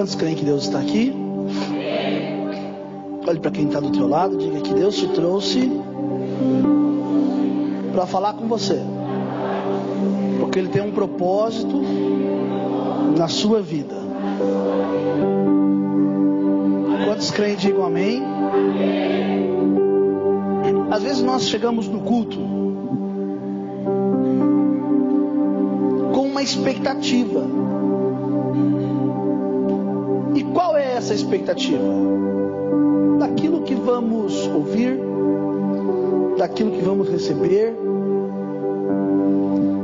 Quantos creem que Deus está aqui? Olhe para quem está do teu lado, diga que Deus te trouxe para falar com você. Porque Ele tem um propósito na sua vida. Quantos creem, digam amém. Às vezes nós chegamos no culto com uma expectativa. Essa expectativa? Daquilo que vamos ouvir, daquilo que vamos receber,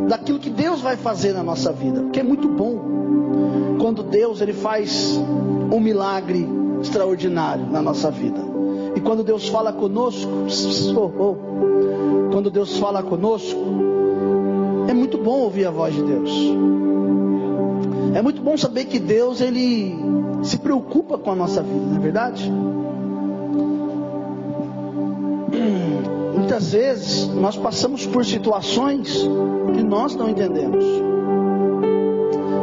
daquilo que Deus vai fazer na nossa vida. Porque é muito bom quando Deus ele faz um milagre extraordinário na nossa vida. E quando Deus fala conosco, oh, oh, quando Deus fala conosco, é muito bom ouvir a voz de Deus. É muito bom saber que Deus ele se preocupa com a nossa vida, não é verdade? Muitas vezes nós passamos por situações que nós não entendemos.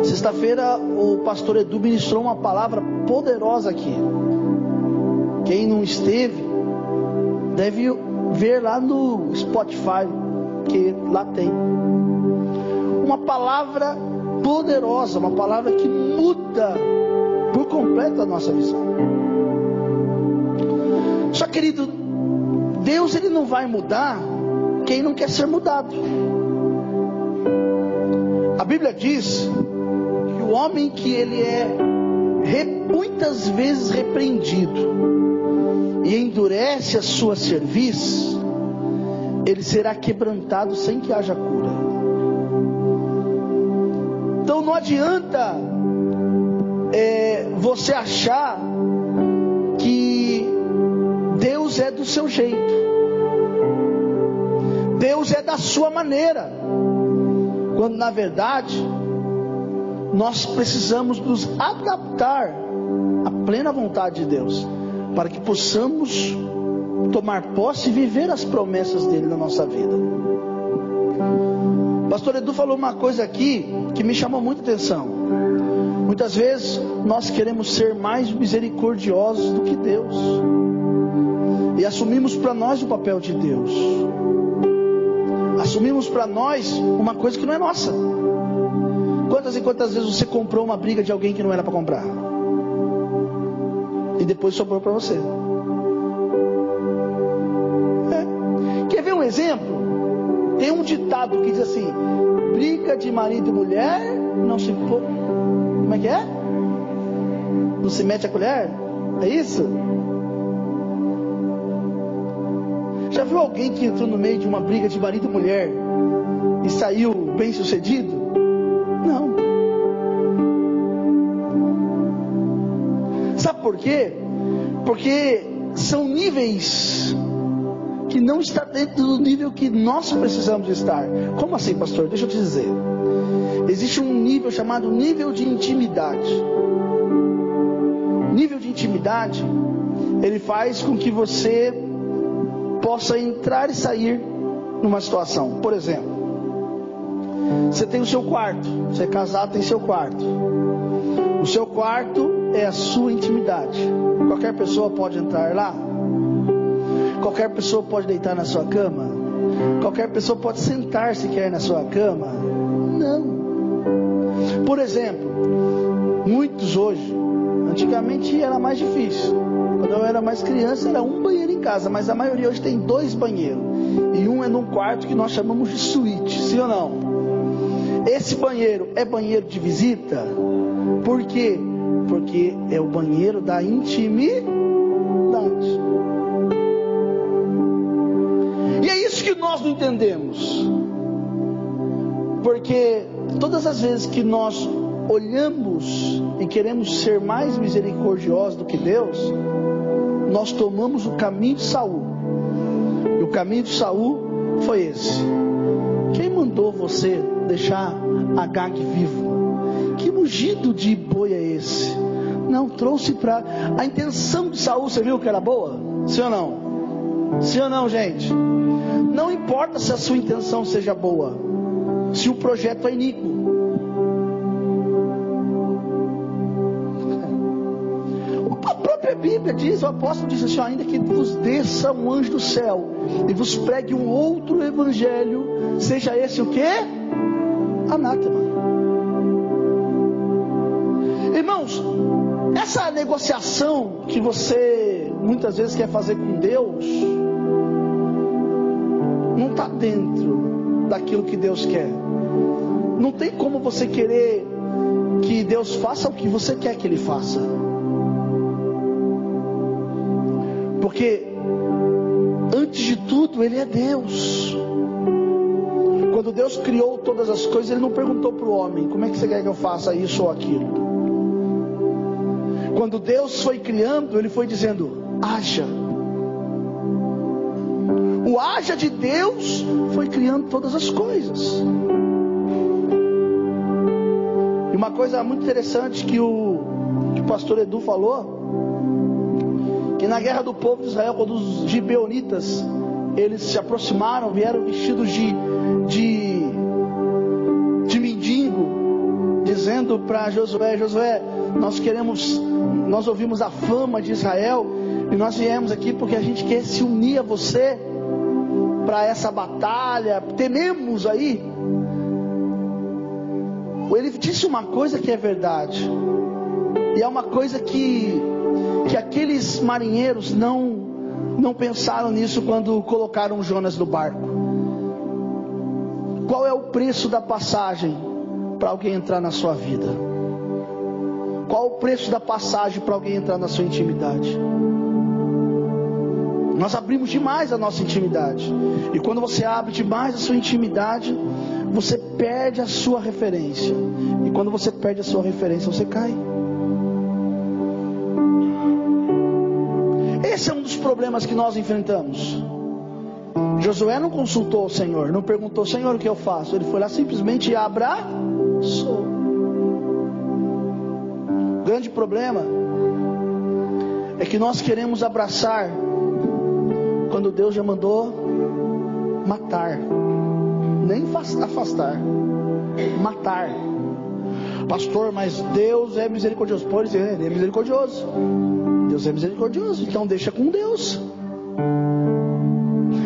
Sexta-feira o pastor Edu ministrou uma palavra poderosa aqui. Quem não esteve deve ver lá no Spotify, que lá tem. Uma palavra poderosa, uma palavra que muda por completo a nossa visão. Só querido, Deus ele não vai mudar quem não quer ser mudado. A Bíblia diz que o homem que ele é muitas vezes repreendido e endurece a sua cerviz, ele será quebrantado sem que haja cura. Então não adianta você achar que Deus é do seu jeito, Deus é da sua maneira, quando na verdade nós precisamos nos adaptar à plena vontade de Deus, para que possamos tomar posse e viver as promessas dele na nossa vida. Pastor Edu falou uma coisa aqui que me chamou muita atenção. Muitas vezes nós queremos ser mais misericordiosos do que Deus. E assumimos para nós o papel de Deus. Assumimos para nós uma coisa que não é nossa. Quantas e quantas vezes você comprou uma briga de alguém que não era para comprar? E depois sobrou para você. É. Quer ver um exemplo? Tem um ditado que diz assim: briga de marido e mulher não se. Como é que é? Não se mete a colher? É isso? Já viu alguém que entrou no meio de uma briga de marido e mulher e saiu bem sucedido? Não. Sabe por quê? Porque são níveis que não está dentro do nível que nós precisamos estar. Como assim, pastor? Deixa eu te dizer. Existe um nível chamado nível de intimidade. Intimidade, ele faz com que você possa entrar e sair numa situação. Por exemplo, você tem o seu quarto, você é casado, tem seu quarto. O seu quarto é a sua intimidade. Qualquer pessoa pode entrar lá. Qualquer pessoa pode deitar na sua cama. Qualquer pessoa pode sentar se quer na sua cama. Não. Por exemplo, muitos hoje, antigamente era mais difícil. Quando eu era mais criança era um banheiro em casa, mas a maioria hoje tem dois banheiros. E um é num quarto que nós chamamos de suíte, sim ou não? Esse banheiro é banheiro de visita? Por quê? Porque é o banheiro da intimidade. E é isso que nós não entendemos. Porque todas as vezes que nós olhamos e queremos ser mais misericordiosos do que Deus, nós tomamos o caminho de Saul. E o caminho de Saul foi esse. Quem mandou você deixar Agag vivo? Que mugido de boi é esse? Não, trouxe para. A intenção de Saul, você viu que era boa? Sim ou não? Sim ou não, gente? Não importa se a sua intenção seja boa, se o projeto é iníquo. Bíblia diz, o apóstolo diz assim: ainda que vos desça um anjo do céu e vos pregue um outro evangelho, seja esse o que? Anátema. Irmãos, essa negociação que você muitas vezes quer fazer com Deus, não está dentro daquilo que Deus quer. Não tem como você querer que Deus faça o que você quer que Ele faça. Porque, antes de tudo, Ele é Deus. Quando Deus criou todas as coisas, Ele não perguntou para o homem: como é que você quer que eu faça isso ou aquilo? Quando Deus foi criando, Ele foi dizendo: haja. O haja de Deus foi criando todas as coisas. E uma coisa muito interessante que o, que o pastor Edu falou, que na guerra do povo de Israel, quando os gibeonitas eles se aproximaram, vieram vestidos de, de, de mendigo, dizendo para Josué, Josué, nós queremos, nós ouvimos a fama de Israel e nós viemos aqui porque a gente quer se unir a você para essa batalha, tememos aí ele disse uma coisa que é verdade. E é uma coisa que, que aqueles marinheiros não, não pensaram nisso quando colocaram Jonas no barco. Qual é o preço da passagem para alguém entrar na sua vida? Qual o preço da passagem para alguém entrar na sua intimidade? Nós abrimos demais a nossa intimidade. E quando você abre demais a sua intimidade, você perde a sua referência. E quando você perde a sua referência, você cai. Problemas que nós enfrentamos. Josué não consultou o Senhor, não perguntou, Senhor, o que eu faço? Ele foi lá simplesmente abraçou. O grande problema é que nós queremos abraçar quando Deus já mandou matar nem afastar, matar. Pastor, mas Deus é misericordioso. Pode dizer, Ele é misericordioso. Deus é misericordioso, então deixa com Deus.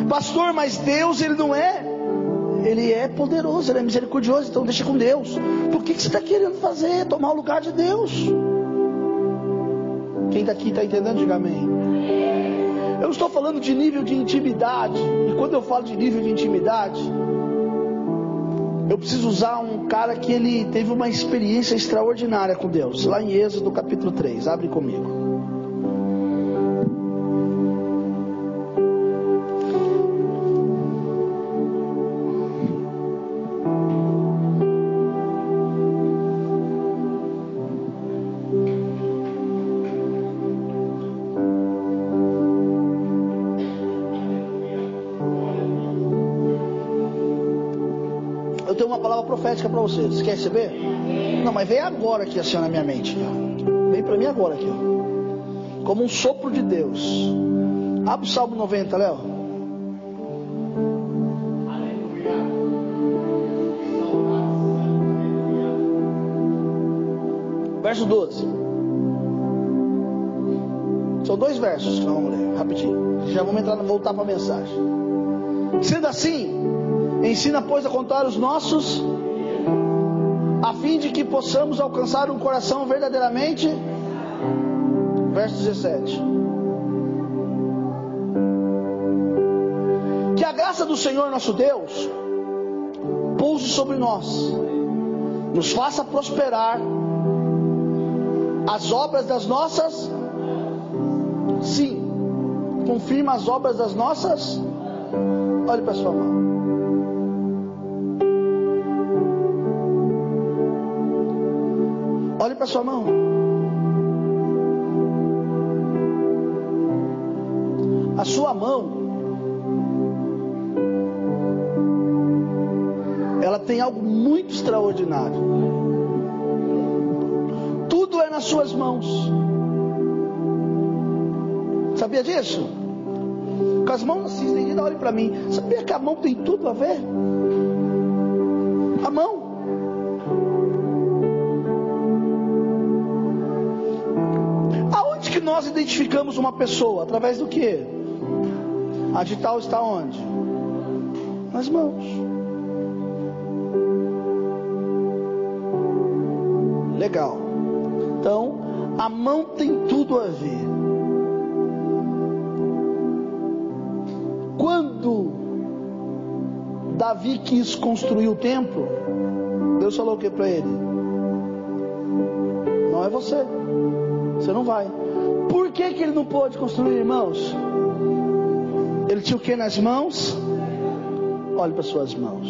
Pastor, mas Deus ele não é. Ele é poderoso, ele é misericordioso, então deixa com Deus. Por que, que você está querendo fazer? Tomar o lugar de Deus. Quem daqui está entendendo, diga amém. Eu estou falando de nível de intimidade. E quando eu falo de nível de intimidade, eu preciso usar um cara que ele teve uma experiência extraordinária com Deus. Lá em Êxodo capítulo 3. Abre comigo. Para você. Você quer receber? Não, mas vem agora aqui assim na minha mente. Vem para mim agora aqui. Ó. Como um sopro de Deus. Abre o Salmo 90, Léo. Verso 12. São dois versos que nós vamos ler, rapidinho. Já vamos entrar, voltar para a mensagem. Sendo assim, ensina, pois, a contar os nossos a fim de que possamos alcançar um coração verdadeiramente. Verso 17. Que a graça do Senhor nosso Deus pouse sobre nós, nos faça prosperar as obras das nossas. Sim, confirma as obras das nossas. Olhe para sua mão. Olhe para sua mão. A sua mão, ela tem algo muito extraordinário. Tudo é nas suas mãos. Sabia disso? Com as mãos assim estendidas, olhe para mim. Sabia que a mão tem tudo a ver? Uma pessoa? Através do que? A digital está onde? Nas mãos. Legal. Então, a mão tem tudo a ver. Quando Davi quis construir o templo, Deus falou o que para ele? Não é você. Você não vai. Que ele não pôde construir, irmãos? Ele tinha o que nas mãos? Olhe para suas mãos.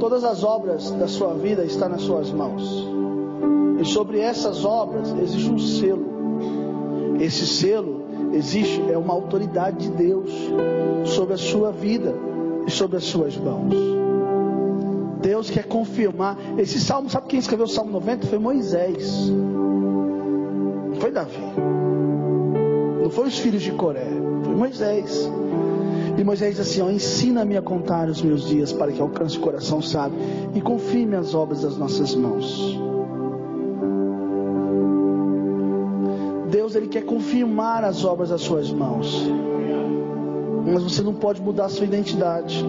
Todas as obras da sua vida estão nas suas mãos. E sobre essas obras existe um selo. Esse selo existe é uma autoridade de Deus sobre a sua vida e sobre as suas mãos. Deus quer confirmar. Esse salmo, sabe quem escreveu o salmo 90? Foi Moisés. Foi Davi. Não foi os filhos de Coré. Foi Moisés. E Moisés assim: Ensina-me a contar os meus dias para que alcance o coração sábio e confirme as obras das nossas mãos. Deus ele quer confirmar as obras das suas mãos. Mas você não pode mudar a sua identidade.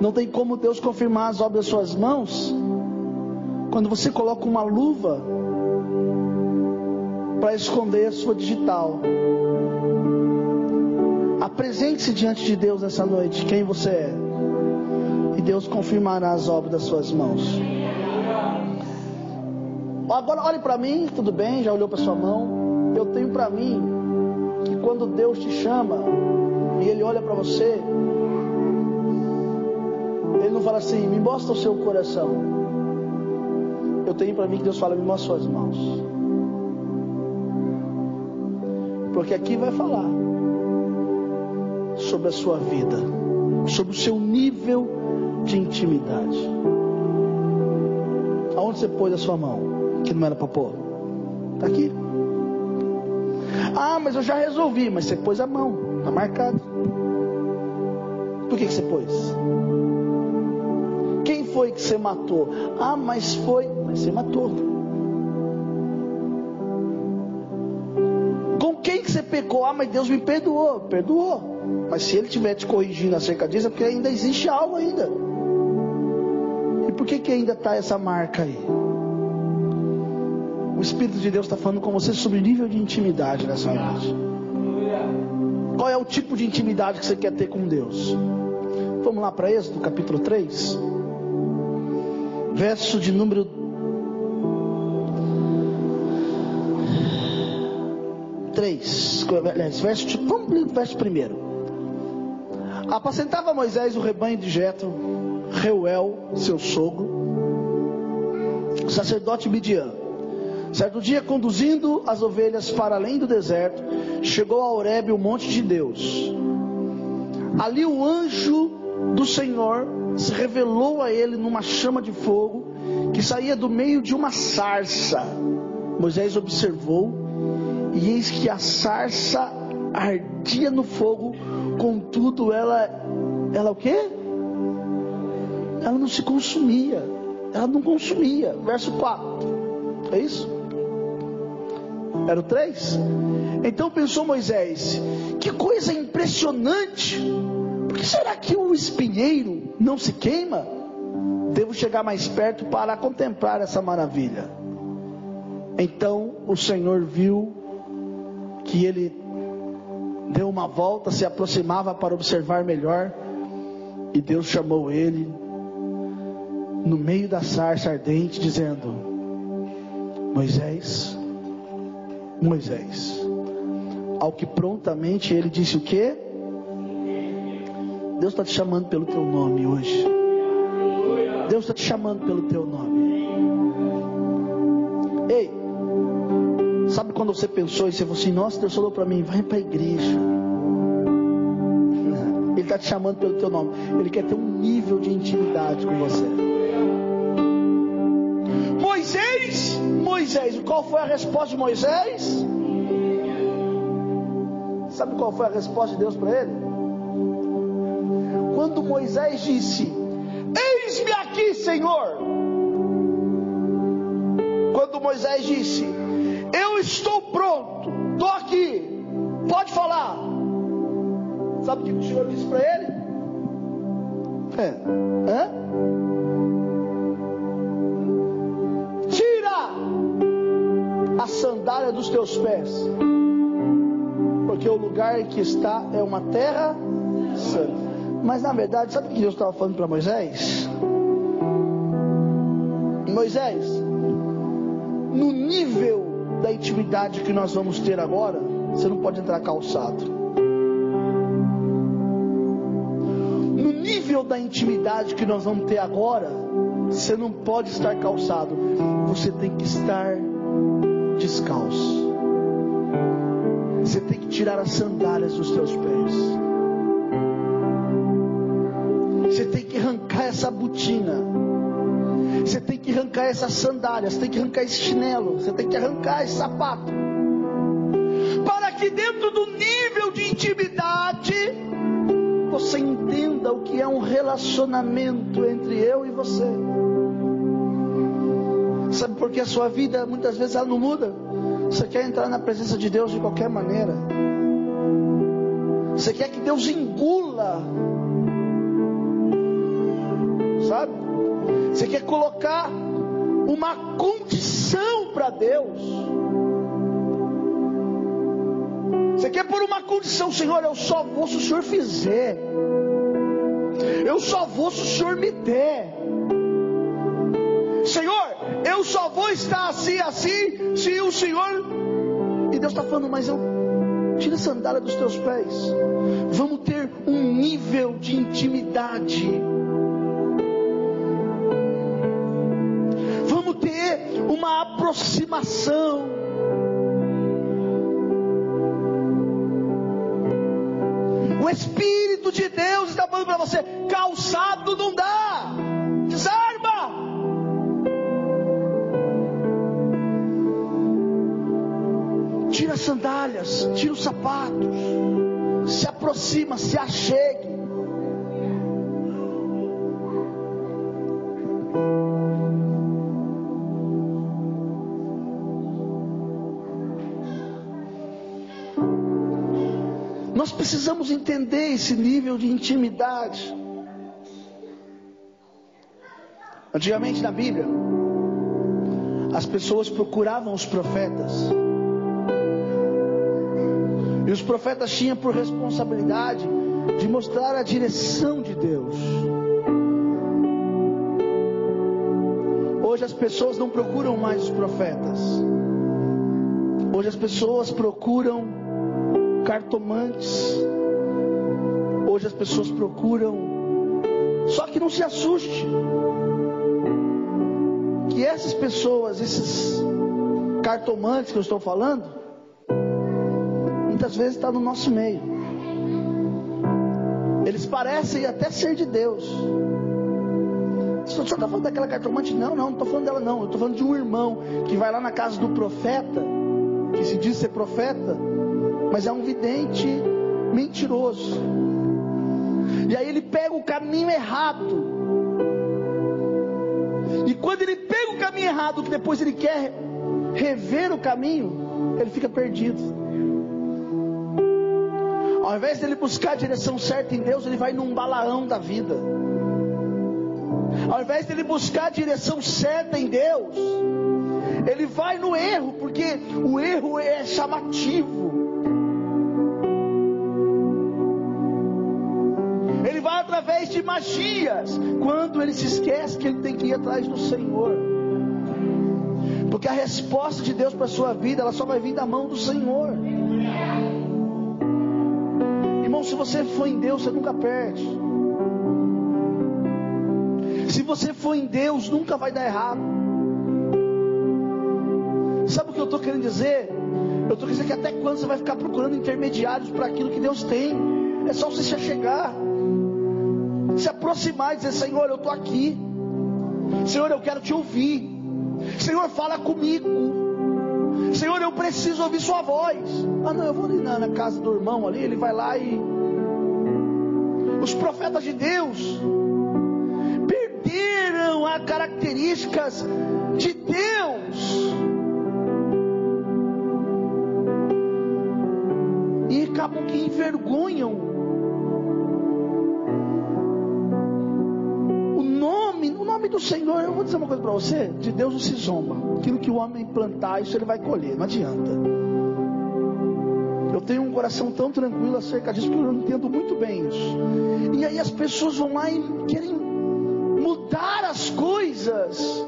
Não tem como Deus confirmar as obras das suas mãos quando você coloca uma luva para esconder a sua digital. Apresente-se diante de Deus essa noite, quem você é. E Deus confirmará as obras das suas mãos. Agora olhe para mim, tudo bem, já olhou para sua mão. Eu tenho para mim que quando Deus te chama e Ele olha para você, Ele não fala assim, me mostra o seu coração. Eu tenho para mim que Deus fala, me mostra suas mãos. Porque aqui vai falar sobre a sua vida, sobre o seu nível de intimidade. Aonde você pôs a sua mão? que não era para pôr? Está aqui. Ah, mas eu já resolvi. Mas você pôs a mão, está marcado. Por que, que você pôs? Quem foi que você matou? Ah, mas foi. Mas você matou. Pecou? Ah, mas Deus me perdoou. Perdoou. Mas se ele estiver te corrigindo acerca disso, é porque ainda existe algo ainda. E por que, que ainda está essa marca aí? O Espírito de Deus está falando com você sobre nível de intimidade nessa noite. Qual é o tipo de intimidade que você quer ter com Deus? Vamos lá para Êxodo capítulo 3, verso de número 3, verso, de, vamos ler o verso primeiro. Apacentava Moisés o rebanho de Jetro, Reuel, seu sogro, sacerdote Midian Certo dia, conduzindo as ovelhas para além do deserto, chegou a Horebe, o monte de Deus. Ali o anjo do Senhor se revelou a ele numa chama de fogo que saía do meio de uma sarça. Moisés observou e eis que a sarça ardia no fogo, contudo ela ela o quê? Ela não se consumia. Ela não consumia. Verso 4. É isso? Era o 3? Então pensou Moisés: que coisa impressionante! Por que será que o espinheiro não se queima? Devo chegar mais perto para contemplar essa maravilha. Então o Senhor viu que ele deu uma volta, se aproximava para observar melhor, e Deus chamou ele no meio da sarça ardente, dizendo: Moisés, Moisés. Ao que prontamente ele disse o quê? Deus está te chamando pelo teu nome hoje. Deus está te chamando pelo teu nome. Ei, sabe quando você pensou e você falou assim: Nossa, Deus falou para mim, vai para a igreja. Ele está te chamando pelo teu nome. Ele quer ter um nível de intimidade com você. Moisés, Moisés, qual foi a resposta de Moisés? Sabe qual foi a resposta de Deus para ele? Quando Moisés disse: Eis-me aqui, Senhor. Quando Moisés disse: Sabe o que o Senhor disse para ele? É, hã? Tira a sandália dos teus pés, porque o lugar que está é uma terra santa. Mas na verdade, sabe o que Deus estava falando para Moisés? Moisés, no nível da intimidade que nós vamos ter agora, você não pode entrar calçado. Nível da intimidade que nós vamos ter agora, você não pode estar calçado. Você tem que estar descalço. Você tem que tirar as sandálias dos seus pés. Você tem que arrancar essa botina você tem que arrancar essas sandálias, você tem que arrancar esse chinelo, você tem que arrancar esse sapato. Para que dentro do nível entenda o que é um relacionamento entre eu e você. Sabe por que a sua vida muitas vezes ela não muda? Você quer entrar na presença de Deus de qualquer maneira. Você quer que Deus engula. Sabe? Você quer colocar uma condição para Deus. Você quer pôr uma condição, Senhor, eu só vou se o Senhor fizer. Eu só vou se o Senhor me der. Senhor, eu só vou estar assim, assim, se o Senhor. E Deus está falando, mas eu. Tira a sandália dos teus pés. Vamos ter um nível de intimidade uma aproximação. O Espírito de Deus falando para você: calçado não dá, desarma. Tira as sandálias, tira os sapatos, se aproxima, se achegue. Precisamos entender esse nível de intimidade. Antigamente na Bíblia, as pessoas procuravam os profetas. E os profetas tinham por responsabilidade de mostrar a direção de Deus. Hoje as pessoas não procuram mais os profetas. Hoje as pessoas procuram cartomantes. Hoje as pessoas procuram. Só que não se assuste. Que essas pessoas, esses cartomantes que eu estou falando, muitas vezes está no nosso meio. Eles parecem até ser de Deus. Você está falando daquela cartomante? Não, não, não estou falando dela não. Eu estou falando de um irmão que vai lá na casa do profeta, que se diz ser profeta, mas é um vidente mentiroso. E aí ele pega o caminho errado. E quando ele pega o caminho errado, que depois ele quer rever o caminho, ele fica perdido. Ao invés dele buscar a direção certa em Deus, ele vai num balaão da vida. Ao invés dele buscar a direção certa em Deus, ele vai no erro, porque o erro é chamativo. De magias, quando ele se esquece que ele tem que ir atrás do Senhor. Porque a resposta de Deus para a sua vida, ela só vai vir da mão do Senhor. Irmão, se você for em Deus, você nunca perde. Se você for em Deus, nunca vai dar errado. Sabe o que eu estou querendo dizer? Eu estou querendo dizer que até quando você vai ficar procurando intermediários para aquilo que Deus tem? É só você se chegar se aproximar e dizer: Senhor, eu estou aqui. Senhor, eu quero te ouvir. Senhor, fala comigo. Senhor, eu preciso ouvir Sua voz. Ah, não, eu vou ali na, na casa do irmão ali. Ele vai lá e. Os profetas de Deus perderam as características de Deus. E acabam que envergonham do Senhor. Eu vou dizer uma coisa para você: de Deus não se zomba. Aquilo que o homem plantar, isso ele vai colher. Não adianta. Eu tenho um coração tão tranquilo acerca disso, porque eu entendo muito bem isso. E aí as pessoas vão lá e querem mudar as coisas.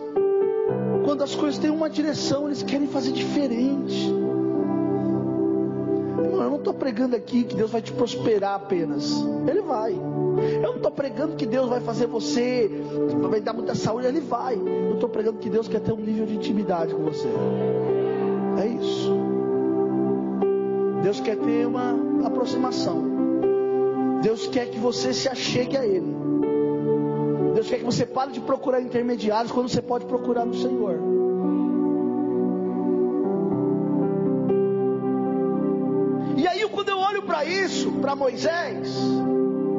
Quando as coisas têm uma direção, eles querem fazer diferente. Não estou pregando aqui que Deus vai te prosperar apenas. Ele vai. Eu não estou pregando que Deus vai fazer você, vai dar muita saúde. Ele vai. Eu estou pregando que Deus quer ter um nível de intimidade com você. É isso. Deus quer ter uma aproximação. Deus quer que você se achegue a Ele. Deus quer que você pare de procurar intermediários quando você pode procurar no Senhor. Isso, para Moisés,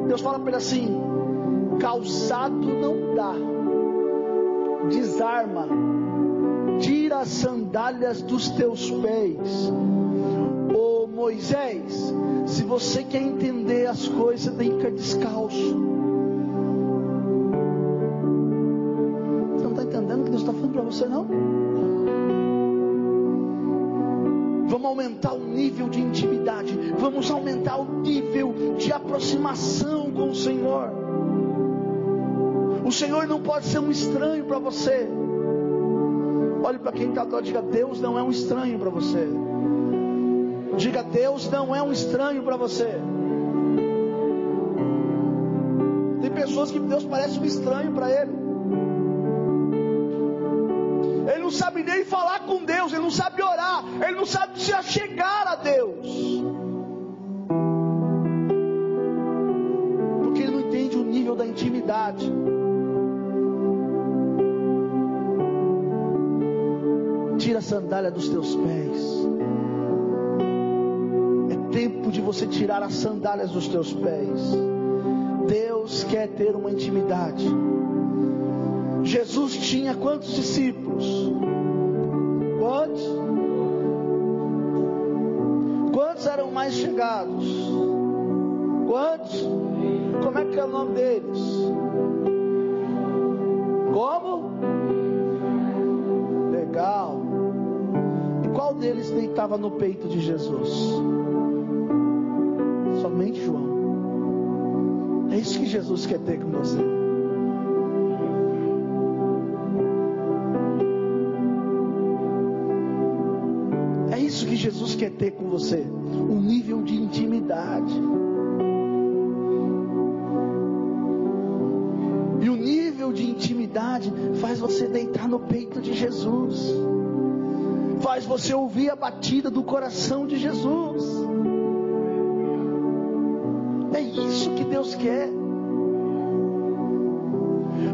Deus fala para ele assim: calçado não dá, desarma, tira as sandálias dos teus pés. Ô Moisés, se você quer entender as coisas, você tem que ficar descalço. você não? Vamos aumentar o nível de intimidade, vamos aumentar o nível de aproximação com o Senhor. O Senhor não pode ser um estranho para você. Olhe para quem está do diga: Deus não é um estranho para você. Diga: Deus não é um estranho para você. Tem pessoas que Deus parece um estranho para ele. Ele não sabe nem falar com Deus, ele não sabe orar, ele não sabe se achegar a Deus. Porque ele não entende o nível da intimidade. Tira a sandália dos teus pés. É tempo de você tirar as sandálias dos teus pés. Deus quer ter uma intimidade. Jesus tinha quantos discípulos? Quantos? Quantos eram mais chegados? Quantos? Como é que é o nome deles? Como? Legal. E qual deles deitava no peito de Jesus? Somente João. É isso que Jesus quer ter com você. Quer ter com você um nível de intimidade. E o nível de intimidade faz você deitar no peito de Jesus. Faz você ouvir a batida do coração de Jesus. É isso que Deus quer.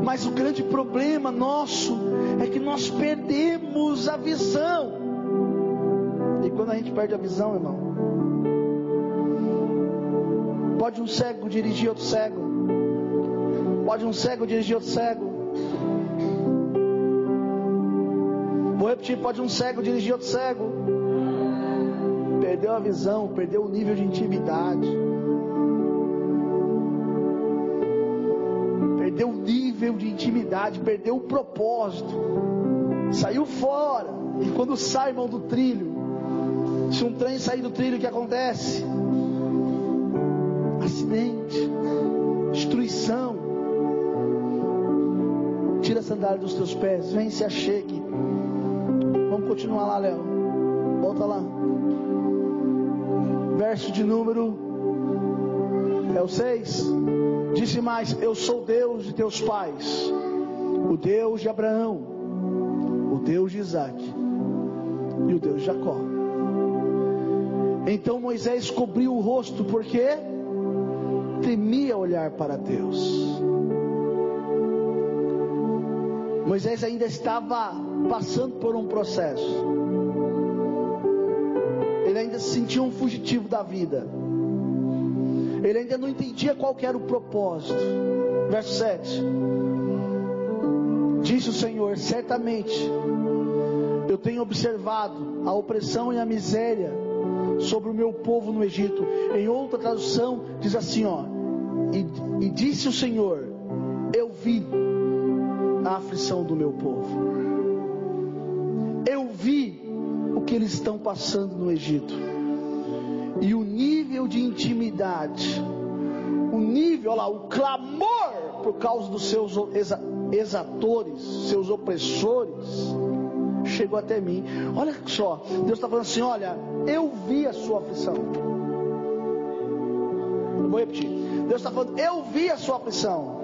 Mas o grande problema nosso é que nós perdemos a visão quando a gente perde a visão, irmão. Pode um cego dirigir outro cego. Pode um cego dirigir outro cego. Vou repetir, pode um cego dirigir outro cego. Perdeu a visão, perdeu o nível de intimidade. Perdeu o nível de intimidade, perdeu o propósito. Saiu fora. E quando sai, irmão, do trilho, se um trem sair do trilho, o que acontece? Acidente, destruição. Tira a sandália dos teus pés, vem se achegue. Vamos continuar lá, Léo. Volta lá. Verso de número é o 6. Disse mais: Eu sou Deus de teus pais, o Deus de Abraão, o Deus de Isaac e o Deus de Jacó. Então Moisés cobriu o rosto porque temia olhar para Deus. Moisés ainda estava passando por um processo. Ele ainda se sentia um fugitivo da vida. Ele ainda não entendia qual era o propósito. Verso 7. Disse o Senhor: Certamente eu tenho observado a opressão e a miséria sobre o meu povo no Egito. Em outra tradução diz assim, ó: e, e disse o Senhor: Eu vi a aflição do meu povo. Eu vi o que eles estão passando no Egito. E o nível de intimidade, o nível, olha lá, o clamor por causa dos seus exatores, seus opressores, chegou até mim. Olha só, Deus está falando assim: olha, eu vi a sua aflição. Eu vou repetir. Deus está falando, eu vi a sua aflição.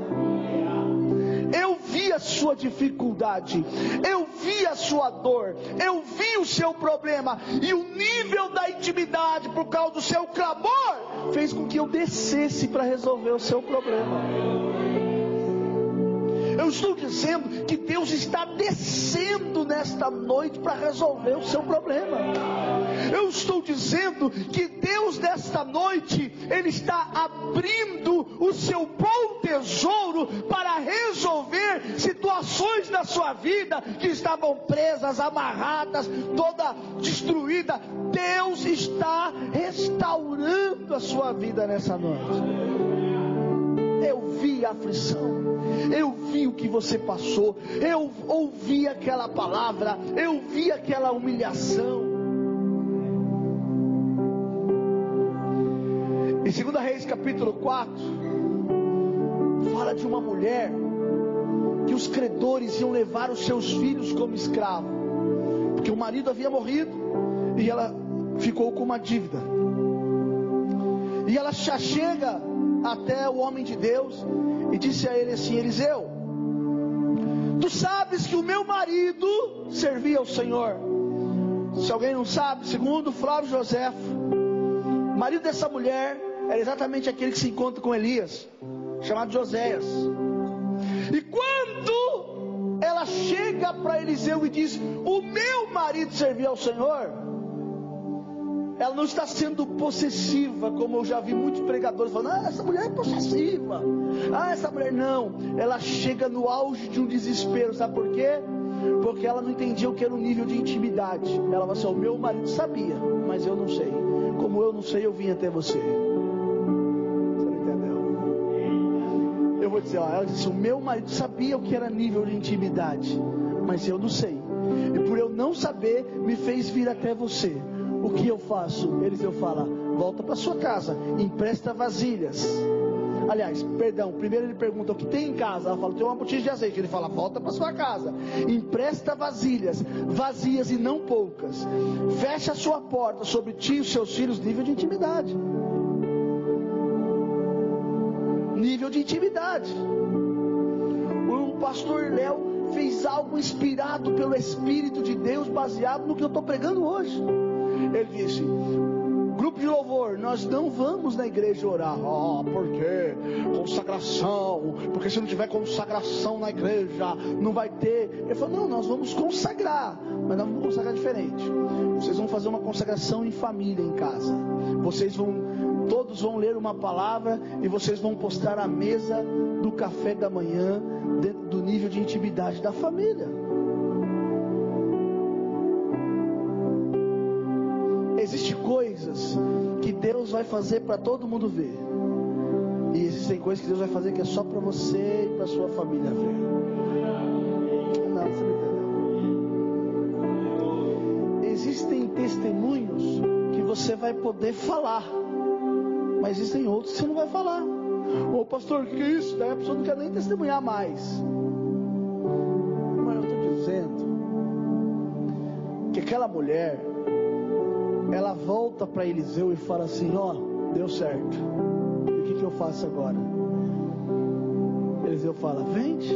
Eu vi a sua dificuldade, eu vi a sua dor, eu vi o seu problema, e o nível da intimidade por causa do seu clamor fez com que eu descesse para resolver o seu problema. Eu estou dizendo que Deus está descendo nesta noite para resolver o seu problema. Eu estou dizendo que Deus nesta noite ele está abrindo o seu bom tesouro para resolver situações da sua vida que estavam presas, amarradas, toda destruída. Deus está restaurando a sua vida nessa noite. Eu vi a aflição, eu vi o que você passou, eu ouvi aquela palavra, eu vi aquela humilhação. Em 2 Reis capítulo 4, fala de uma mulher que os credores iam levar os seus filhos como escravo, porque o marido havia morrido e ela ficou com uma dívida. E ela já chega até o homem de Deus e disse a ele assim: Eliseu, tu sabes que o meu marido servia ao Senhor. Se alguém não sabe, segundo Flávio José, o marido dessa mulher era exatamente aquele que se encontra com Elias, chamado Joséias. E quando ela chega para Eliseu e diz: O meu marido servia ao Senhor, ela não está sendo possessiva, como eu já vi muitos pregadores falando, ah, essa mulher é possessiva. Ah, essa mulher não. Ela chega no auge de um desespero, sabe por quê? Porque ela não entendia o que era o nível de intimidade. Ela falou assim: o meu marido sabia, mas eu não sei. Como eu não sei, eu vim até você. Você não entendeu? Eu vou dizer, ó, ela disse: o meu marido sabia o que era nível de intimidade, mas eu não sei. E por eu não saber, me fez vir até você o que eu faço? Eliseu fala: volta para sua casa, empresta vasilhas. Aliás, perdão, primeiro ele pergunta o que tem em casa. Ela fala: tem uma botija de azeite. Ele fala: volta para sua casa, empresta vasilhas, vazias e não poucas. Fecha a sua porta sobre ti e os seus filhos, nível de intimidade. Nível de intimidade. O pastor Léo fez algo inspirado pelo Espírito de Deus, baseado no que eu estou pregando hoje. Ele disse: Grupo de louvor, nós não vamos na igreja orar. Oh, por quê? Consagração. Porque se não tiver consagração na igreja, não vai ter. Ele falou: Não, nós vamos consagrar. Mas nós vamos consagrar diferente. Vocês vão fazer uma consagração em família, em casa. Vocês vão, todos vão ler uma palavra e vocês vão postar a mesa do café da manhã dentro do nível de intimidade da família. Coisas que Deus vai fazer para todo mundo ver. E existem coisas que Deus vai fazer que é só para você e para sua família ver. Não, você não entendeu. Existem testemunhos que você vai poder falar. Mas existem outros que você não vai falar. Ô pastor, que é isso? Daí a pessoa não quer nem testemunhar mais. Mas eu estou dizendo que aquela mulher ela volta para Eliseu e fala assim: Ó, oh, deu certo. E o que, que eu faço agora? Eliseu fala: Vende,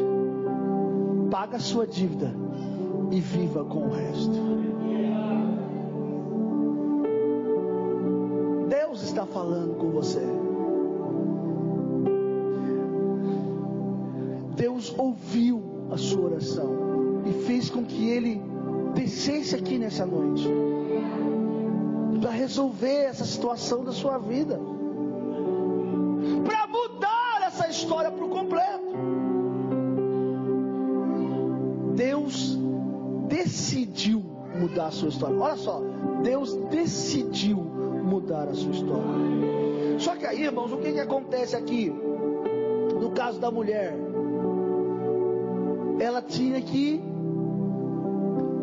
paga a sua dívida e viva com o resto. Deus está falando com você. Deus ouviu a sua oração e fez com que ele descesse aqui nessa noite para resolver essa situação da sua vida, para mudar essa história por completo. Deus decidiu mudar a sua história. Olha só, Deus decidiu mudar a sua história. Só que aí, irmãos, o que, que acontece aqui? No caso da mulher, ela tinha que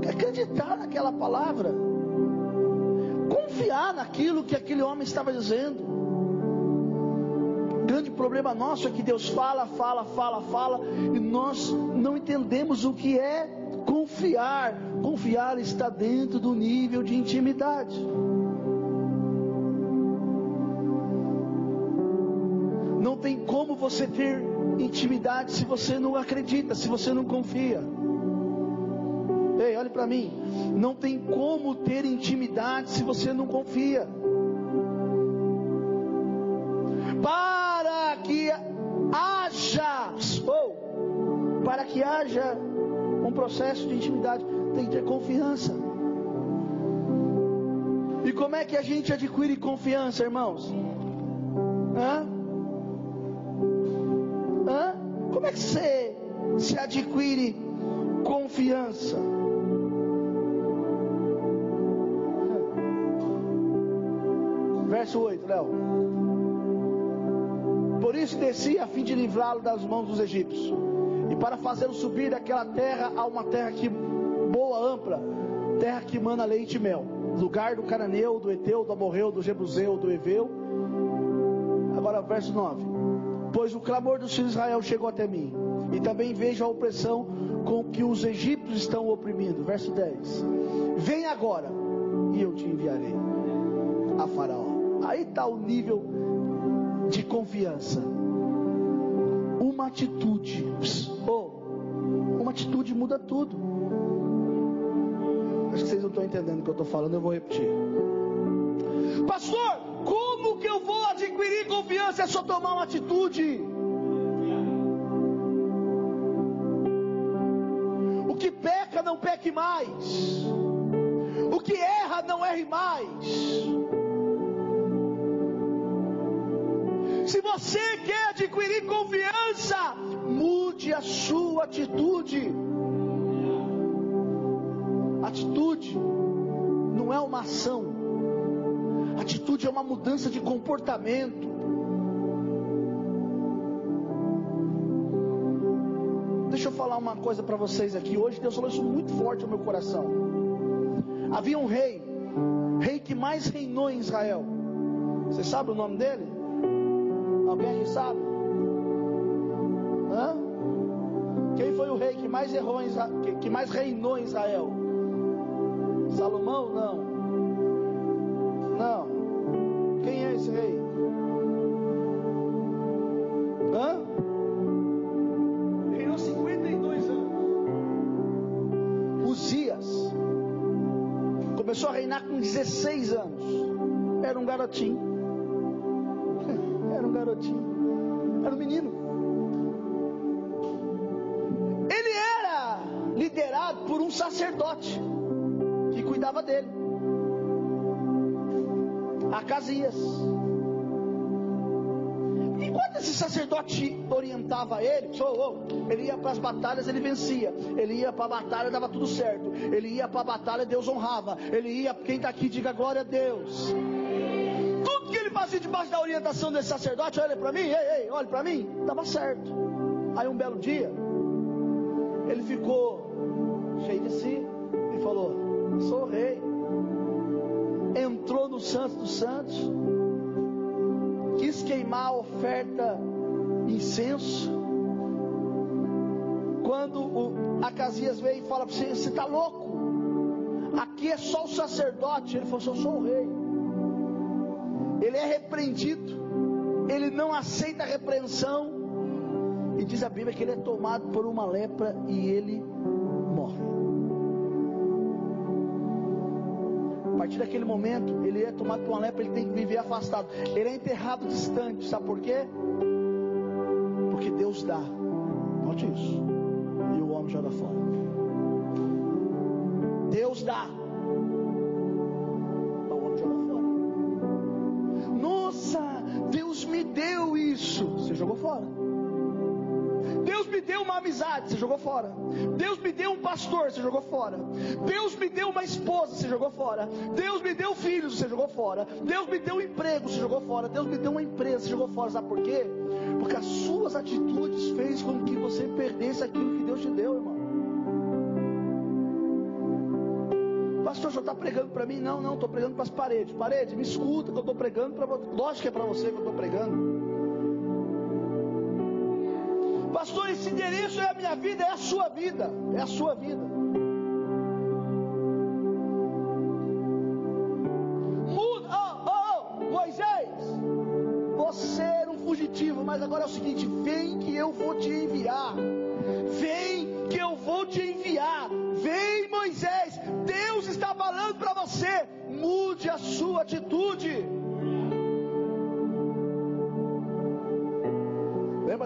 acreditar naquela palavra, confiar naquilo que aquele homem estava dizendo. O grande problema nosso é que Deus fala, fala, fala, fala, e nós não entendemos o que é confiar. Confiar está dentro do nível de intimidade. Não tem como você ter intimidade se você não acredita, se você não confia. Para mim. Não tem como ter intimidade se você não confia. Para que haja, ou para que haja um processo de intimidade, tem que ter confiança. E como é que a gente adquire confiança, irmãos? Hã? Hã? Como é que você se adquire confiança? Verso 8, Léo. Por isso desci a fim de livrá-lo das mãos dos egípcios, e para fazê-lo subir daquela terra a uma terra que boa, ampla, terra que mana leite e mel, lugar do cananeu, do eteu, do amorreu, do jebuseu, do eveu. Agora verso 9. Pois o clamor dos filhos de Israel chegou até mim, e também vejo a opressão com que os egípcios estão oprimindo. Verso 10. Vem agora, e eu te enviarei a Faraó. Aí está o nível de confiança. Uma atitude, oh, uma atitude muda tudo. Acho que vocês não estão entendendo o que eu estou falando, eu vou repetir. Pastor, como que eu vou adquirir confiança? É só tomar uma atitude. O que peca, não peque mais. O que erra, não erre mais. Sua atitude. Atitude não é uma ação, atitude é uma mudança de comportamento. Deixa eu falar uma coisa para vocês aqui. Hoje Deus falou isso muito forte no meu coração. Havia um rei, rei que mais reinou em Israel. Você sabe o nome dele? Alguém sabe? Mais errou em Israel, que, que mais reinou em Israel? Salomão? Não. Não. Quem é esse rei? Hã? Reinou 52 anos. Uzias começou a reinar com 16 anos. Era um garotinho era um garotinho, era um menino. Sacerdote que cuidava dele, Acasias. Enquanto esse sacerdote orientava ele, ele ia para as batalhas, ele vencia. Ele ia para a batalha, dava tudo certo. Ele ia para a batalha, Deus honrava. Ele ia, quem está aqui, diga glória a Deus fazia debaixo da orientação desse sacerdote, olha para mim, ei, ei, olha para mim, estava certo. Aí um belo dia, ele ficou Sou rei. Entrou no Santo dos Santos, quis queimar a oferta incenso. Quando o Acasias veio e fala para você: Você está louco? Aqui é só o sacerdote. Ele falou: Eu sou o rei ele é repreendido, ele não aceita a repreensão, e diz a Bíblia que ele é tomado por uma lepra e ele partir daquele momento, ele é tomado por uma lepra, ele tem que viver afastado. Ele é enterrado distante, sabe por quê? Porque Deus dá. Note isso. E o homem joga fora. Deus dá. Deus me deu isso. Você jogou fora. Deu uma amizade, você jogou fora. Deus me deu um pastor, você jogou fora. Deus me deu uma esposa, você jogou fora. Deus me deu filhos, você jogou fora. Deus me deu um emprego, você jogou fora. Deus me deu uma empresa, você jogou fora. Sabe por quê? Porque as suas atitudes fez com que você perdesse aquilo que Deus te deu, irmão. Pastor, só está pregando para mim? Não, não, estou pregando para as paredes. Parede, me escuta que eu estou pregando para você. Lógico que é para você que eu estou pregando. Pastor, esse endereço é a minha vida, é a sua vida. É a sua vida. Muda, oh, oh, Moisés, você era um fugitivo, mas agora é o seguinte: vem que eu vou te enviar. Vem que eu vou te enviar. Vem, Moisés. Deus está falando para você. Mude a sua atitude.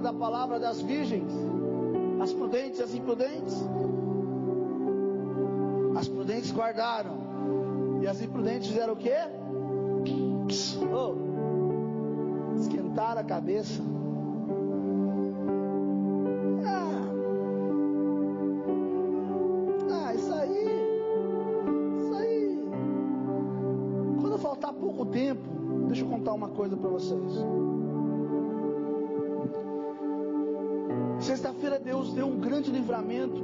Da palavra das virgens? As prudentes e as imprudentes? As prudentes guardaram. E as imprudentes fizeram o quê? Oh, esquentaram a cabeça. Ah, ah, isso aí. Isso aí. Quando faltar pouco tempo, deixa eu contar uma coisa para vocês.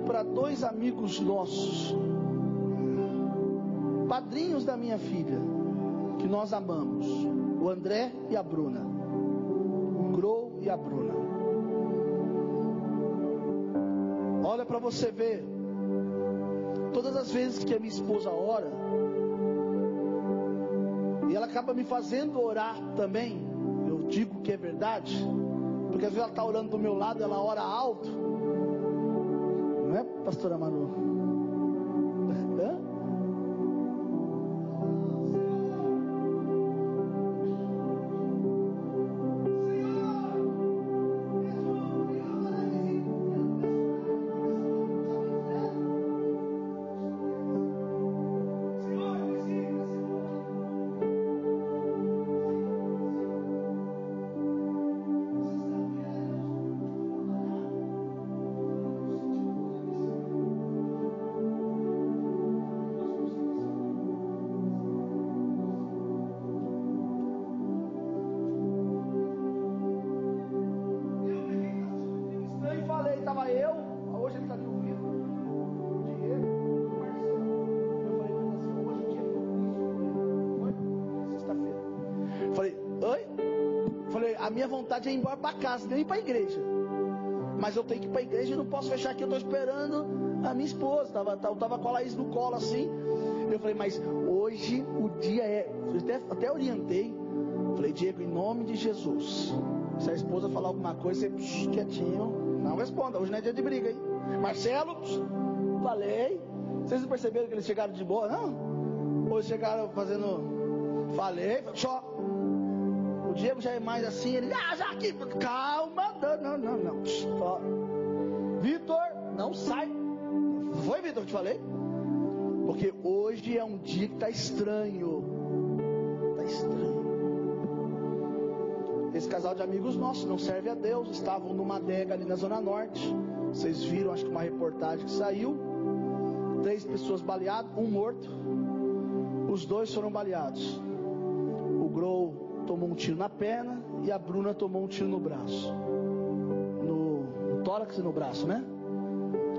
Para dois amigos nossos, padrinhos da minha filha, que nós amamos, o André e a Bruna, o Grow e a Bruna. Olha para você ver, todas as vezes que a minha esposa ora, e ela acaba me fazendo orar também, eu digo que é verdade porque às vezes ela está orando do meu lado, ela ora alto. Pastora Manu? Para casa, nem para a igreja. Mas eu tenho que ir para a igreja e não posso fechar aqui. Eu estou esperando a minha esposa. Tava, eu estava com a Laís no colo assim. Eu falei, mas hoje o dia é. Eu até, até orientei. Falei, Diego, em nome de Jesus. Se a esposa falar alguma coisa, você psh, quietinho. Não responda. Hoje não é dia de briga, hein? Marcelo, psh, falei. Vocês não perceberam que eles chegaram de boa, não? Hoje chegaram fazendo. Falei, só. O Diego já é mais assim, ele, ah, já aqui, calma, não, não, não. Vitor, não sai. Foi, Vitor, que te falei? Porque hoje é um dia que está estranho. Está estranho. Esse casal de amigos nossos não serve a Deus. Estavam numa adega ali na Zona Norte. Vocês viram, acho que uma reportagem que saiu. Três pessoas baleadas, um morto. Os dois foram baleados. Tomou um tiro na perna e a Bruna tomou um tiro no braço. No, no tórax e no braço, né?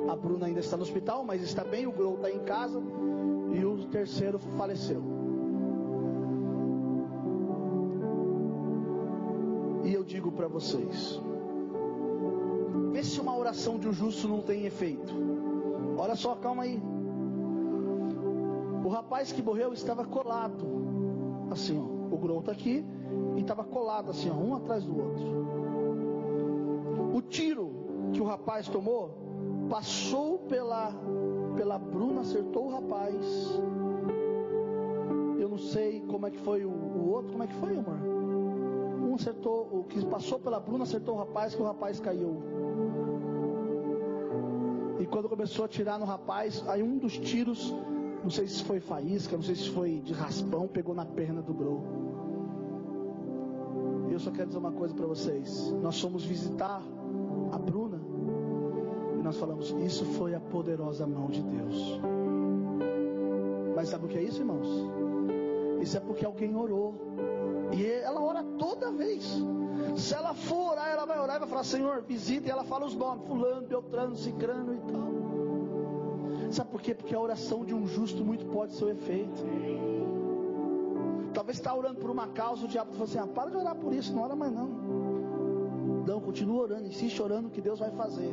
A Bruna ainda está no hospital, mas está bem. O Grow está em casa e o terceiro faleceu. E eu digo para vocês: vê se uma oração de um justo não tem efeito. Olha só, calma aí. O rapaz que morreu estava colado, assim, ó. O Grow está aqui e estava colado assim, ó, um atrás do outro. O tiro que o rapaz tomou passou pela pela Bruna, acertou o rapaz. Eu não sei como é que foi o, o outro, como é que foi, amor? Um acertou, o que passou pela Bruna acertou o rapaz, que o rapaz caiu. E quando começou a tirar no rapaz, aí um dos tiros, não sei se foi faísca, não sei se foi de raspão, pegou na perna do Grow eu só quero dizer uma coisa para vocês. Nós fomos visitar a Bruna nós falamos, isso foi a poderosa mão de Deus. Mas sabe o que é isso, irmãos? Isso é porque alguém orou. E ela ora toda vez. Se ela for orar, ela vai orar e vai falar: Senhor, visita. E ela fala os nomes: Fulano, Beltrano, Cicrano e tal. Sabe por quê? Porque a oração de um justo muito pode ser o efeito. Talvez está orando por uma causa, o diabo fala assim: ah, para de orar por isso, não ora mais não. Não, continua orando, insiste orando que Deus vai fazer.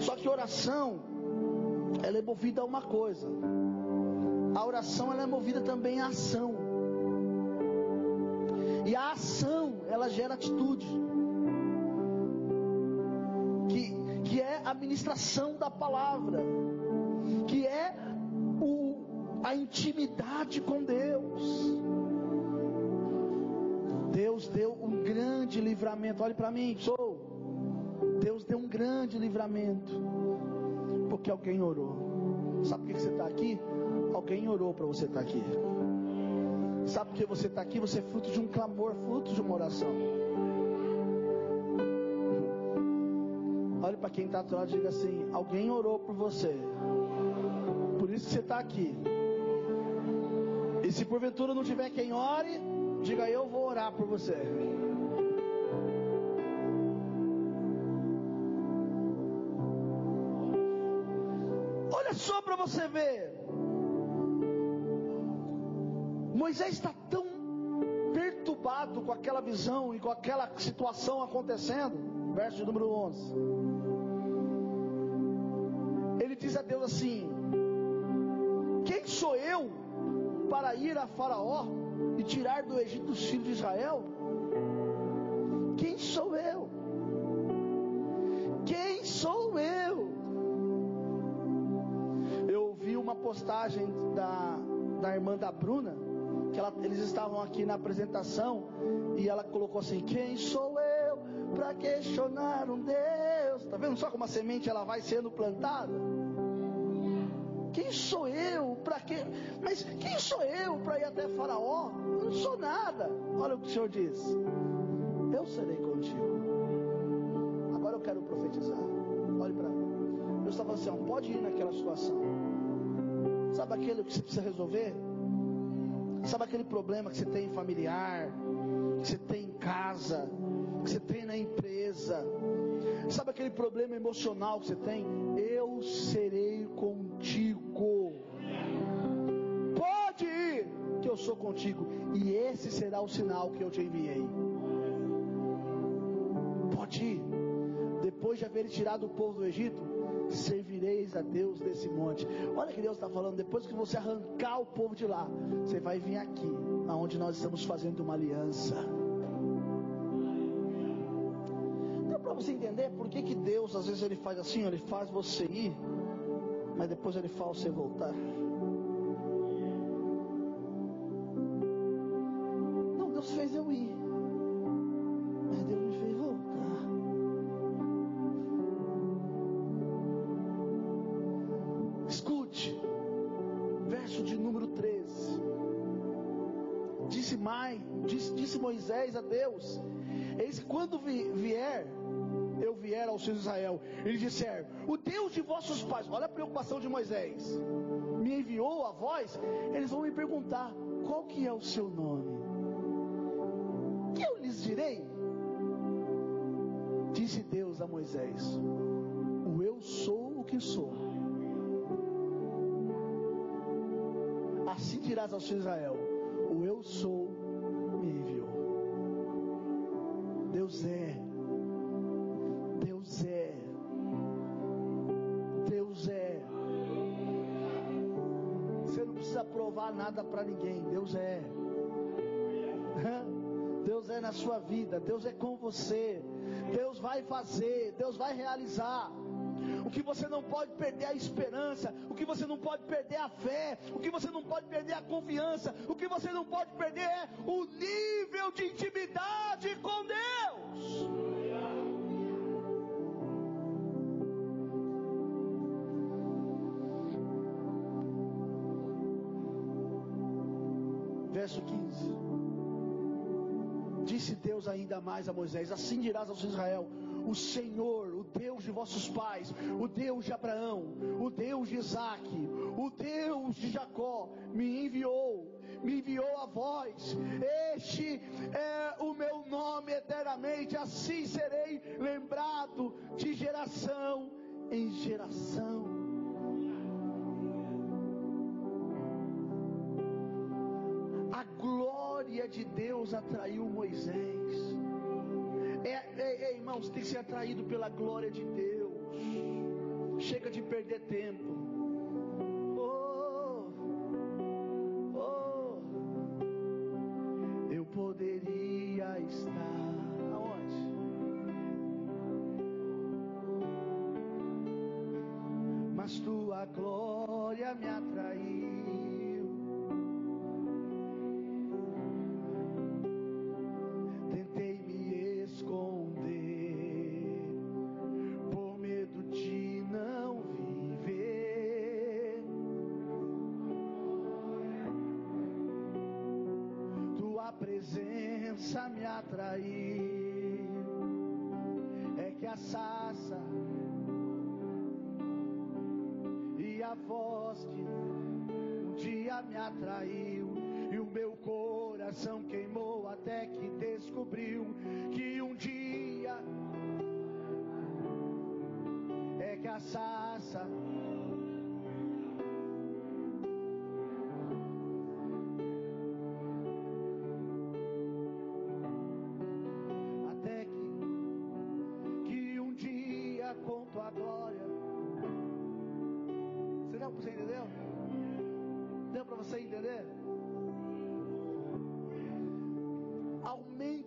Só que oração, ela é movida a uma coisa. A oração ela é movida também a ação. E a ação, ela gera atitude. Que, que é a ministração da palavra. Que é a intimidade com Deus. Deus deu um grande livramento. Olhe para mim, sou. Deus deu um grande livramento. Porque alguém orou. Sabe por que você está aqui? Alguém orou para você estar tá aqui. Sabe por que você está aqui? Você é fruto de um clamor, fruto de uma oração. Olhe para quem está atrás e diga assim: Alguém orou por você. Por isso que você está aqui. E se porventura não tiver quem ore, diga eu vou orar por você. Olha só para você ver. Moisés está tão perturbado com aquela visão e com aquela situação acontecendo. Verso número 11. Ele diz a Deus assim: para ir a Faraó e tirar do Egito os filhos de Israel? Quem sou eu? Quem sou eu? Eu ouvi uma postagem da, da irmã da Bruna que ela, eles estavam aqui na apresentação e ela colocou assim: Quem sou eu para questionar um Deus? Tá vendo só como a semente ela vai sendo plantada? Quem sou eu para que? Mas quem sou eu para ir até Faraó? Eu não sou nada. Olha o que o Senhor diz: Eu serei contigo. Agora eu quero profetizar. Olhe para mim. Eu estava assim: ó, pode ir naquela situação. Sabe aquilo que você precisa resolver? Sabe aquele problema que você tem familiar, que você tem em casa, que você tem na empresa? Sabe aquele problema emocional que você tem? Eu serei contigo. Sou contigo. E esse será o sinal que eu te enviei. Pode ir. Depois de haver tirado o povo do Egito, servireis a Deus desse monte. Olha que Deus está falando, depois que você arrancar o povo de lá, você vai vir aqui, aonde nós estamos fazendo uma aliança. Deu para você entender por que, que Deus às vezes ele faz assim, ele faz você ir, mas depois ele faz você voltar. Preocupação de Moisés, me enviou a voz, eles vão me perguntar: Qual que é o seu nome? Que eu lhes direi? Disse Deus a Moisés: O eu sou o que sou. Assim dirás filhos de Israel: O eu sou me enviou. Deus é. Deus é. Nada para ninguém. Deus é. Deus é na sua vida. Deus é com você. Deus vai fazer. Deus vai realizar. O que você não pode perder é a esperança, o que você não pode perder é a fé, o que você não pode perder é a confiança, o que você não pode perder é o nível de intimidade com Deus. Verso 15: Disse Disse Deus ainda mais a Moisés: Assim dirás aos Israel: O Senhor, o Deus de vossos pais, o Deus de Abraão, o Deus de Isaque, o Deus de Jacó, me enviou, me enviou a vós. Este é o meu nome eternamente, assim serei lembrado de geração em geração. Glória de Deus atraiu Moisés. É, é, é, irmãos, tem que ser atraído pela glória de Deus. Chega de perder tempo. Presença me atrair. É que a sassa e a voz que um dia me atraiu. E o meu coração queimou até que descobriu que um dia é que a sassa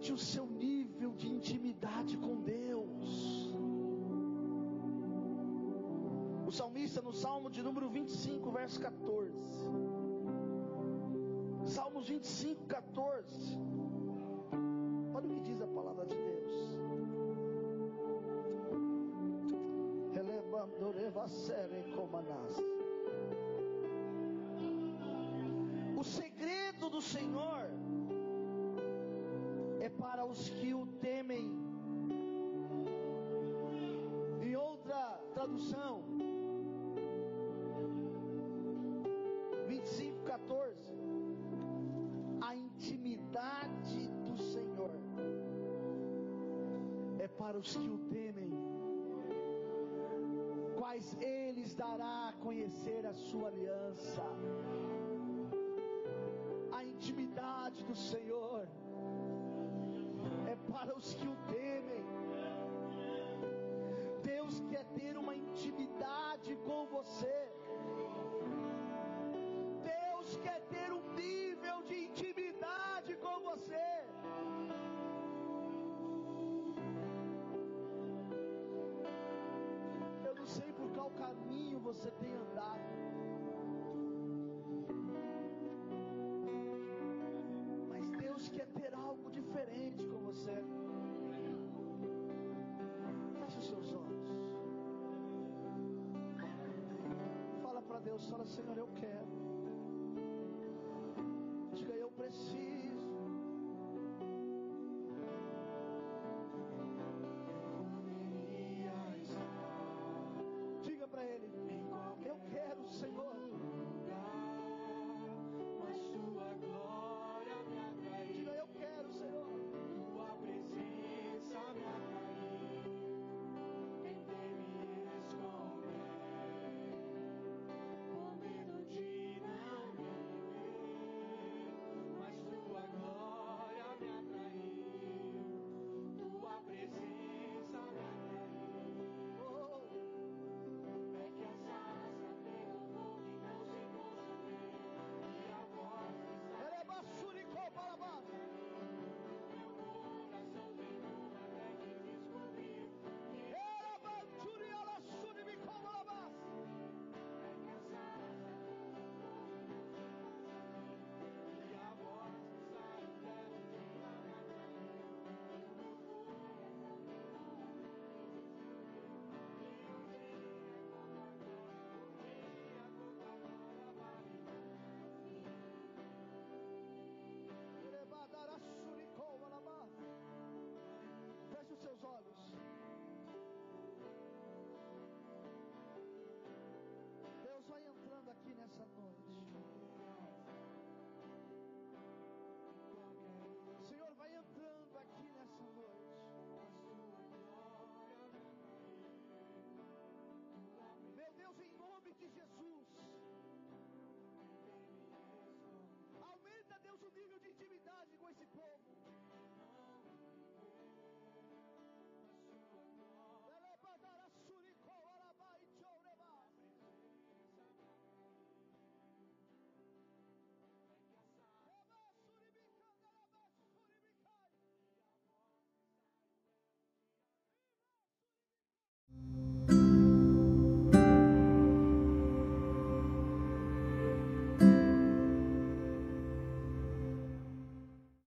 Aumente o seu nível de intimidade com Deus. O salmista no Salmo de número 25, verso 14. Salmos 25, 14. Olha o que diz a palavra de Deus. Sere comanas. do Senhor para os que o temem. Em outra tradução, 25, 14. A intimidade do Senhor é para os que o temem, quais eles dará a conhecer a sua aliança intimidade do Senhor para os que o temem. Deus quer ter uma intimidade com você. Deus quer ter um nível de intimidade com você. Eu não sei por qual caminho você tem andado. diferente você. Feche os seus olhos. Fala para Deus, fala, Senhor, eu quero. Diga, eu preciso